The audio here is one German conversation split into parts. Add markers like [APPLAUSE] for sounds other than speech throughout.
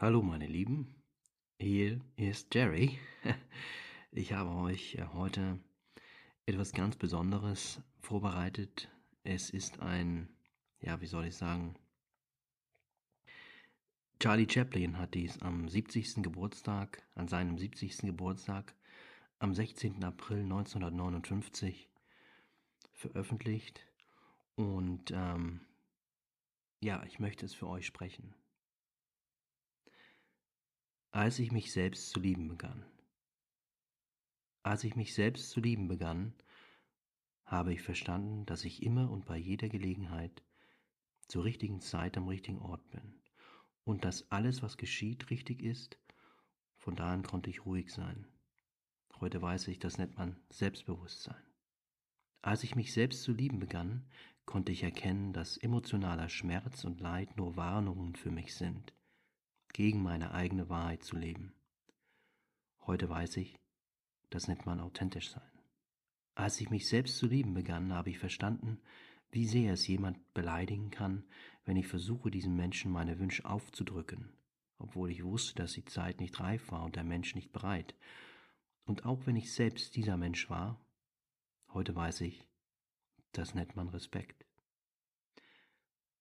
Hallo meine Lieben, hier ist Jerry. [LAUGHS] Ich habe euch äh, heute etwas ganz Besonderes vorbereitet. Es ist ein, ja, wie soll ich sagen, Charlie Chaplin hat dies am 70. Geburtstag, an seinem 70. Geburtstag, am 16. April 1959 veröffentlicht. Und ähm, ja, ich möchte es für euch sprechen als ich mich selbst zu lieben begann. Als ich mich selbst zu lieben begann, habe ich verstanden, dass ich immer und bei jeder Gelegenheit zur richtigen Zeit am richtigen Ort bin und dass alles, was geschieht, richtig ist. Von da an konnte ich ruhig sein. Heute weiß ich, das nennt man Selbstbewusstsein. Als ich mich selbst zu lieben begann, konnte ich erkennen, dass emotionaler Schmerz und Leid nur Warnungen für mich sind, gegen meine eigene Wahrheit zu leben. Heute weiß ich, das nennt man authentisch sein. Als ich mich selbst zu lieben begann, habe ich verstanden, wie sehr es jemand beleidigen kann, wenn ich versuche, diesem Menschen meine Wünsche aufzudrücken, obwohl ich wusste, dass die Zeit nicht reif war und der Mensch nicht bereit. Und auch wenn ich selbst dieser Mensch war, heute weiß ich, das nennt man Respekt.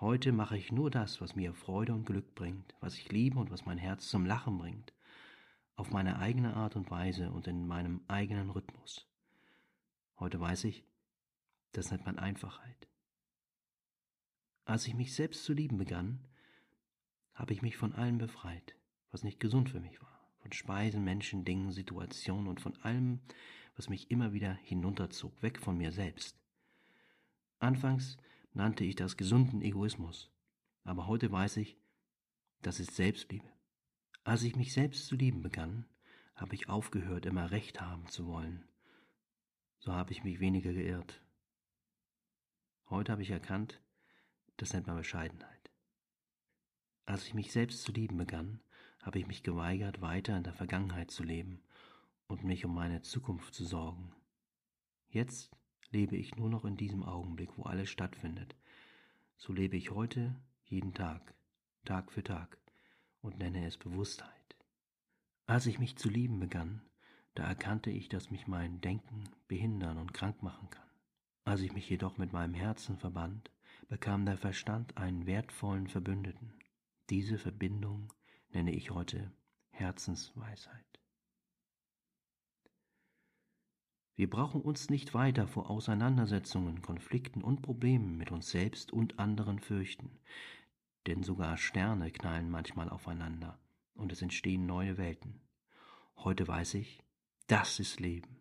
Heute mache ich nur das, was mir Freude und Glück bringt, was ich liebe und was mein Herz zum Lachen bringt, auf meine eigene Art und Weise und in meinem eigenen Rhythmus. Heute weiß ich, das nennt man Einfachheit. Als ich mich selbst zu lieben begann, habe ich mich von allem befreit, was nicht gesund für mich war, von Speisen, Menschen, Dingen, Situationen und von allem, was mich immer wieder hinunterzog, weg von mir selbst. Anfangs nannte ich das gesunden Egoismus. Aber heute weiß ich, das ist Selbstliebe. Als ich mich selbst zu lieben begann, habe ich aufgehört, immer Recht haben zu wollen. So habe ich mich weniger geirrt. Heute habe ich erkannt, das nennt man Bescheidenheit. Als ich mich selbst zu lieben begann, habe ich mich geweigert, weiter in der Vergangenheit zu leben und mich um meine Zukunft zu sorgen. Jetzt lebe ich nur noch in diesem Augenblick, wo alles stattfindet. So lebe ich heute jeden Tag, Tag für Tag und nenne es Bewusstheit. Als ich mich zu lieben begann, da erkannte ich, dass mich mein Denken behindern und krank machen kann. Als ich mich jedoch mit meinem Herzen verband, bekam der Verstand einen wertvollen Verbündeten. Diese Verbindung nenne ich heute Herzensweisheit. Wir brauchen uns nicht weiter vor Auseinandersetzungen, Konflikten und Problemen mit uns selbst und anderen fürchten, denn sogar Sterne knallen manchmal aufeinander und es entstehen neue Welten. Heute weiß ich, das ist Leben.